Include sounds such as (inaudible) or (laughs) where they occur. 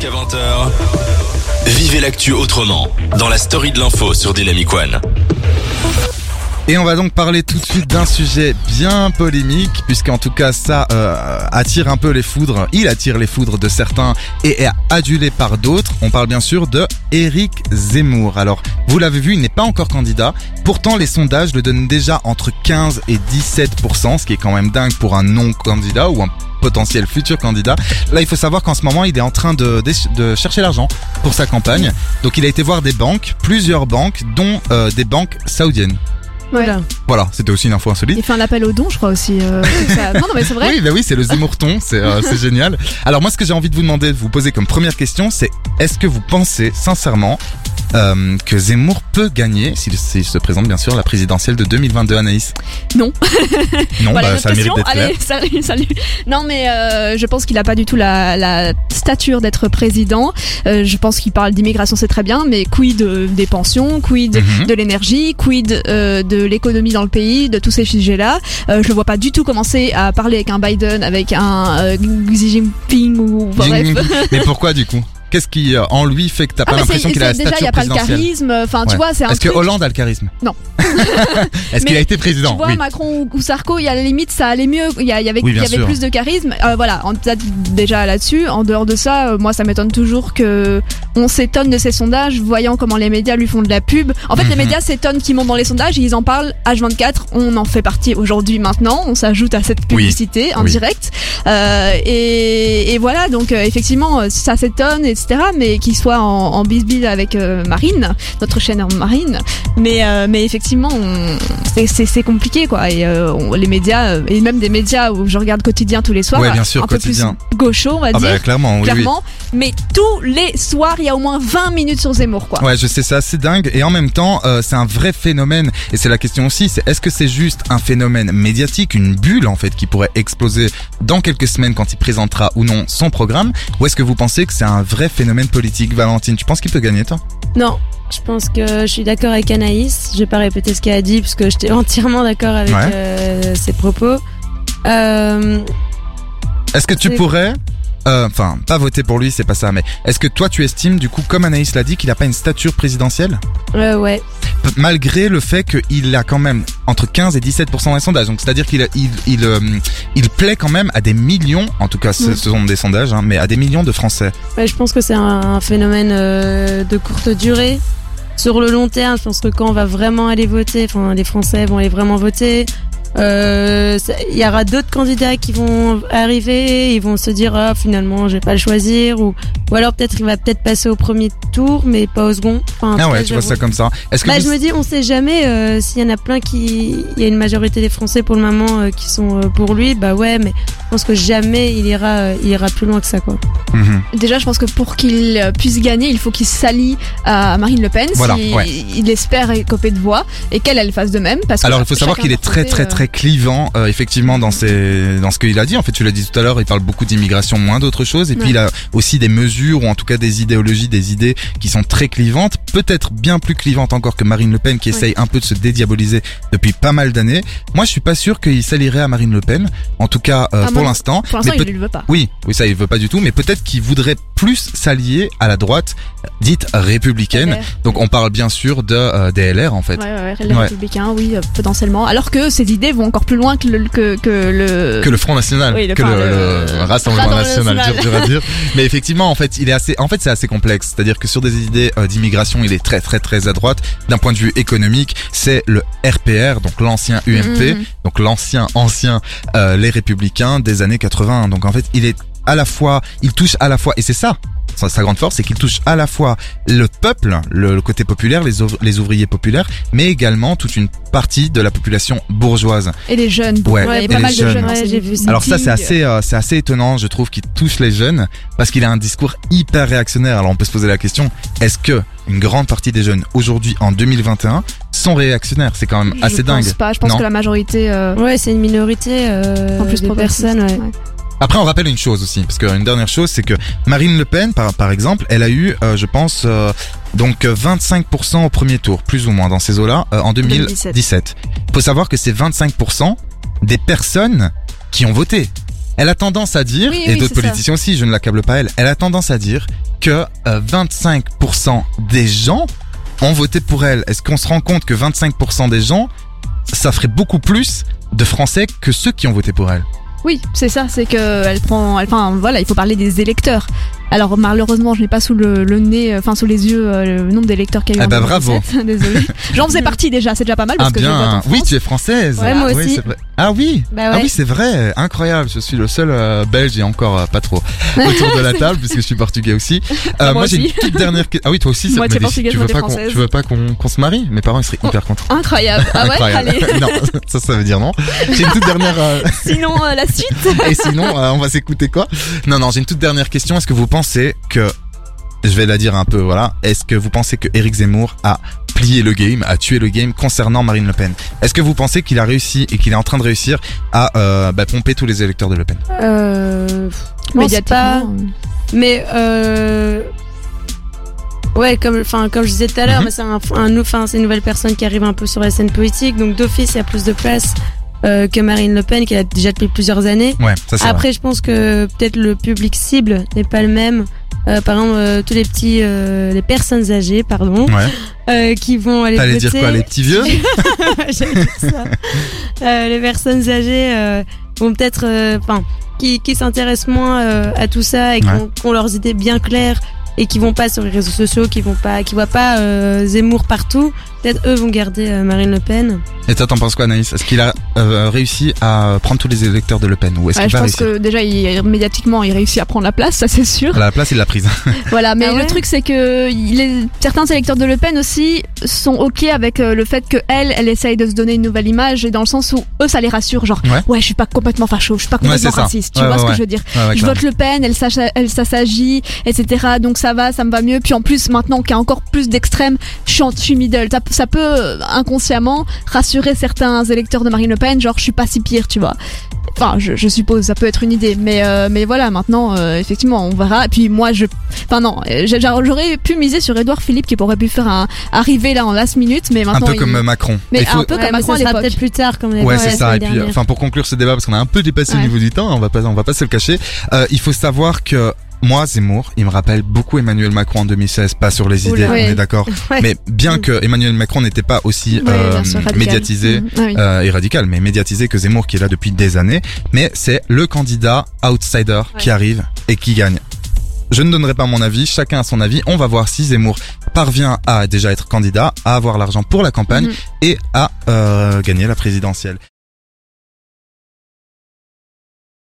Jusqu'à 20h, vivez l'actu autrement dans la story de l'info sur Dynamic One. Et on va donc parler tout de suite d'un sujet bien polémique, puisqu'en tout cas ça euh, attire un peu les foudres, il attire les foudres de certains et est adulé par d'autres. On parle bien sûr de Éric Zemmour. Alors, vous l'avez vu, il n'est pas encore candidat. Pourtant, les sondages le donnent déjà entre 15 et 17%, ce qui est quand même dingue pour un non-candidat ou un potentiel futur candidat. Là, il faut savoir qu'en ce moment, il est en train de, de chercher l'argent pour sa campagne. Donc, il a été voir des banques, plusieurs banques, dont euh, des banques saoudiennes. Voilà. Voilà, c'était aussi une info insolite. Il fait un appel aux dons, je crois aussi. euh, (laughs) ça. non, non, mais c'est vrai. Oui, bah oui, c'est le Zemmourton, c'est euh, c'est génial. Alors moi, ce que j'ai envie de vous demander, de vous poser comme première question, c'est est-ce que vous pensez sincèrement euh, que Zemmour peut gagner, s'il se présente bien sûr, la présidentielle de 2022, Anaïs Non. Non, Voilà, bah, ça mérite d'être clair. Allez, salut, salut. Non, mais euh, je pense qu'il a pas du tout la, la stature d'être président. Euh, je pense qu'il parle d'immigration, c'est très bien, mais quid euh, des pensions, quid Mhm. de l'énergie, quid euh, de l'économie dans le pays, de tous ces sujets-là. Euh, je le vois pas du tout commencer à parler avec un Biden, avec un Xi Jinping ou bref. (laughs) Mais pourquoi du coup? Qu'est-ce qui euh, en lui fait que t'as Ah, pas l'impression qu'il a la déjà, il y stature a pas le présidentielle charisme. Enfin, tu Ouais. vois, c'est un Est-ce que truc. Hollande a le charisme? Non. (laughs) Est-ce qu'il Mais a été président? Tu vois, Oui. Macron ou- ou Sarko, il y a la limite, ça allait mieux. Il y, a- il y avait, Oui, il y bien avait sûr. plus de charisme. Euh, voilà, en- peut-être déjà là-dessus. En dehors de ça, euh, moi, ça m'étonne toujours que on s'étonne de ces sondages, voyant comment les médias lui font de la pub. En fait, les Mhm. médias s'étonnent qu'ils montent dans les sondages et ils en parlent H24. On en fait partie aujourd'hui maintenant. On s'ajoute à cette Oui. publicité en Oui. direct. Euh, et, et voilà, donc euh, effectivement, euh, ça s'étonne, etc. Mais qu'il soit en, en bisbille avec euh, Marine, notre chaîne Marine. Mais, euh, mais effectivement, c'est- compliqué, quoi. Et euh, on- les médias, et même des médias où je regarde quotidien tous les soirs, Ouais, bien sûr, un peu quotidien. plus gauchos, on va Ah dire. bah clairement, oui, oui. Clairement, mais tous les soirs, il y a au moins 20 minutes sur Zemmour, quoi. Ouais, je sais, c'est assez dingue. Et en même temps, euh, c'est un vrai phénomène. Et c'est la question aussi, c'est est-ce que c'est juste un phénomène médiatique, une bulle en fait, qui pourrait exploser dans quelques semaines quand il présentera ou non son programme Ou est-ce que vous pensez que c'est un vrai phénomène politique Valentine, tu penses qu'il peut gagner toi? Non, je pense que je suis d'accord avec Anaïs. Je vais pas répéter ce qu'elle a dit parce que j'étais (laughs) entièrement d'accord avec Ouais. euh, ses propos. Euh, Est-ce que tu C'est- euh, Enfin, pas voter pour lui, c'est pas ça, mais est-ce que toi tu estimes, du coup, comme Anaïs l'a dit, qu'il a pas une stature présidentielle? Euh, ouais. P- Malgré le fait qu'il a quand même entre 15 et 17% dans les sondages. Donc c'est-à-dire qu'il il, il, euh, il plaît quand même à des millions, en tout cas ce, Mm. ce sont des sondages, hein, mais à des millions de Français. Ouais, je pense que c'est un, phénomène de courte durée. Sur le long terme, je pense que quand on va vraiment aller voter, enfin les Français vont aller vraiment voter, euh, il y aura d'autres candidats qui vont arriver, ils vont se dire ah finalement je vais pas le choisir ou ou alors peut-être il va peut-être passer au premier tour mais pas au second. Enfin, en Ah ouais, tu vois je- ça comme ça. Est-ce que Bah, vous- je me dis, on sait jamais euh, s'il y en a plein qui, il y a une majorité des Français pour le moment euh, qui sont euh, pour lui, bah ouais, mais je pense que jamais il ira, euh, il ira plus loin que ça quoi. Mhm. Déjà, je pense que pour qu'il puisse gagner, il faut qu'il s'allie à Marine Le Pen, Voilà, si ouais. il espère écoper de voix, et qu'elle, elle fasse de même. Parce que Alors il faut savoir qu'il est très très euh, très clivant euh, effectivement dans ses dans ce qu'il a dit. En fait tu l'as dit tout à l'heure il parle beaucoup d'immigration moins d'autres choses. Et puis il a aussi des mesures ou en tout cas des idéologies des idées qui sont très clivantes peut-être bien plus clivantes encore que Marine Le Pen qui Ouais. essaye un peu de se dédiaboliser depuis pas mal d'années. Moi je suis pas sûr qu'il s'allierait à Marine Le Pen. En tout cas euh, Ah, pour l'instant Pour l'instant, il ne le veut pas. oui, oui, ça il veut pas du tout, mais peut-être qu'il voudrait plus s'allier à la droite dite républicaine. LR. Donc on parle bien sûr de euh, des LR en fait. Ouais, ouais, les Ouais. républicains, oui, euh, potentiellement. Alors que ces idées vont encore plus loin que le, que, que le... que le Front National, Oui, le- que le, le- le Rassemblement National, National. dur, dur à dire. (laughs) Mais effectivement, en fait, il est assez, en fait, c'est assez complexe. C'est-à-dire que sur des idées euh, d'immigration, il est très, très, très à droite. D'un point de vue économique, c'est le RPR, donc l'ancien UMP, Mhm. donc l'ancien, ancien, euh, les Républicains des années 80. Donc en fait, il est à la fois, il touche à la fois, et c'est ça. Sa, sa grande force, c'est qu'il touche à la fois le peuple, le, le côté populaire, les, ouvr- les ouvriers populaires, mais également toute une partie de la population bourgeoise. Et les jeunes. Ouais, il y a et pas les mal de jeunes. Ouais, j'ai vu ça. Alors ça c'est assez euh, c'est assez étonnant je trouve qu'il touche les jeunes parce qu'il a un discours hyper réactionnaire. Alors on peut se poser la question est-ce que une grande partie des jeunes aujourd'hui en 2021 sont réactionnaires? C'est quand même Je assez dingue. pense pas. Je pense Non? que la majorité, euh, Ouais, c'est une minorité euh, en plus de progressiste. personnes. Ouais. Après on rappelle une chose aussi parce qu'une dernière chose c'est que Marine Le Pen par par exemple elle a eu euh, je pense euh, donc euh, 25% au premier tour plus ou moins dans ces eaux-là euh, en 2017. 2017. Il faut savoir que c'est 25% des personnes qui ont voté. Elle a tendance à dire, Oui, et oui, d'autres ça. politiciens aussi, je ne l'accable pas elle, elle a tendance à dire que euh, 25% des gens ont voté pour elle. Est-ce qu'on se rend compte que 25% des gens, ça ferait beaucoup plus de Français que ceux qui ont voté pour elle? Oui, c'est ça, c'est que elle prend, elle, enfin voilà, il faut parler des électeurs. Alors malheureusement, je n'ai pas sous le, le nez, euh, enfin sous les yeux, euh, le nombre d'électeurs qu'il y a eu. En ben, bravo. 2017. (laughs) Désolée. J'en faisais (laughs) partie déjà, c'est déjà pas mal parce Ah que je vote en bien, oui, tu es française. Ouais, moi Oui, aussi. Ah oui, Bah ah oui, c'est vrai, incroyable. Je suis le seul euh, Belge et encore euh, pas trop autour de la (laughs) table puisque je suis portugais aussi. Euh, Bah, moi moi, j'ai une toute dernière question. Ah oui, toi aussi. Moitié mais portugaise, tu veux pas qu'on, tu veux pas qu'on se marie? Mes parents ils seraient hyper contents. Incroyable. Ah ouais, Incroyable. allez. (laughs) non, ça, ça veut dire non. J'ai une toute dernière. euh, (laughs) Sinon euh, la suite. Et sinon, euh, on va s'écouter quoi? Non, non, j'ai une toute dernière question. Est-ce que vous pensez que, je vais la dire un peu, voilà, est-ce que vous pensez que Eric Zemmour a plié le game, a tué le game concernant Marine Le Pen Est-ce que vous pensez qu'il a réussi et qu'il est en train de réussir à euh, bah, pomper tous les électeurs de Le Pen? Euh, je pense pas. Médiatiquement. Mais euh, ouais, comme enfin comme je disais tout à l'heure, mais c'est un, enfin c'est une nouvelle personne qui arrive un peu sur la scène politique, donc d'office il y a plus de place euh, que Marine Le Pen qui a déjà depuis plusieurs années. Ouais, ça c'est vrai. Après, je pense que peut-être le public cible n'est pas le même. Euh, par exemple, euh, tous les petits, euh, les personnes âgées, pardon, Ouais. euh, qui vont aller T'allais dire quoi, les petits vieux (laughs) ça. (laughs) Euh, les personnes âgées euh, vont peut-être, enfin, qui, qui s'intéressent moins euh, à tout ça et qui Ouais. ont leurs idées bien claires et qui vont pas sur les réseaux sociaux, qui vont pas, qui voient pas euh, Zemmour partout. Peut-être eux vont garder euh, Marine Le Pen. Et toi, t'en penses quoi, Anaïs? Est-ce qu'il a euh, réussi à prendre tous les électeurs de Le Pen? Ou est-ce Ouais, qu'il je va pense réussir? que déjà il, médiatiquement il réussit à prendre la place, ça c'est sûr. À la place, il l'a prise. (laughs) Voilà, mais Ah ouais le truc c'est que certains électeurs de Le Pen aussi sont ok avec euh, le fait que elle, elle essaye de se donner une nouvelle image et dans le sens où eux ça les rassure, genre Ouais. je suis pas complètement facho, je suis pas Ouais, complètement raciste, tu Ouais, vois ouais, ce que ouais. je veux dire. Ouais, ouais, je clairement. vote Le Pen, elle, elle ça s'agit, etc. Donc ça va, ça me va mieux. Puis en plus maintenant qu'il y a encore plus d'extrêmes, je suis, en- je suis middle. Ça, ça peut euh, inconsciemment rassurer certains électeurs de Marine Le Pen, genre je suis pas si pire, tu vois. Enfin, je, je suppose, ça peut être une idée, mais euh, mais voilà, maintenant, euh, effectivement, on verra. Et puis moi, je, enfin non, euh, j'aurais pu miser sur Edouard Philippe qui pourrait pu faire un arriver là en last minute, mais Un maintenant, peu il- comme Macron. Mais faut- un peu Ouais, comme Macron ça sera peut-être plus tard, comme Ouais, dit c'est la ça. Et puis, dernière. enfin, pour conclure ce débat, parce qu'on a un peu dépassé au Ouais. niveau du temps, on va pas, on va pas se le cacher. Euh, il faut savoir que moi, Zemmour, il me rappelle beaucoup Emmanuel Macron en 2016, pas sur les idées, on est d'accord. (laughs) Ouais. Mais bien que Emmanuel Macron n'était pas aussi Ouais, euh, médiatisé. Mhm. Ah oui. euh, et radical, mais médiatisé que Zemmour qui est là depuis des années, mais c'est le candidat outsider qui arrive et qui gagne. Je ne donnerai pas mon avis, chacun a son avis. On va voir si Zemmour parvient à déjà être candidat, à avoir l'argent pour la campagne Mhm. et à euh, gagner la présidentielle.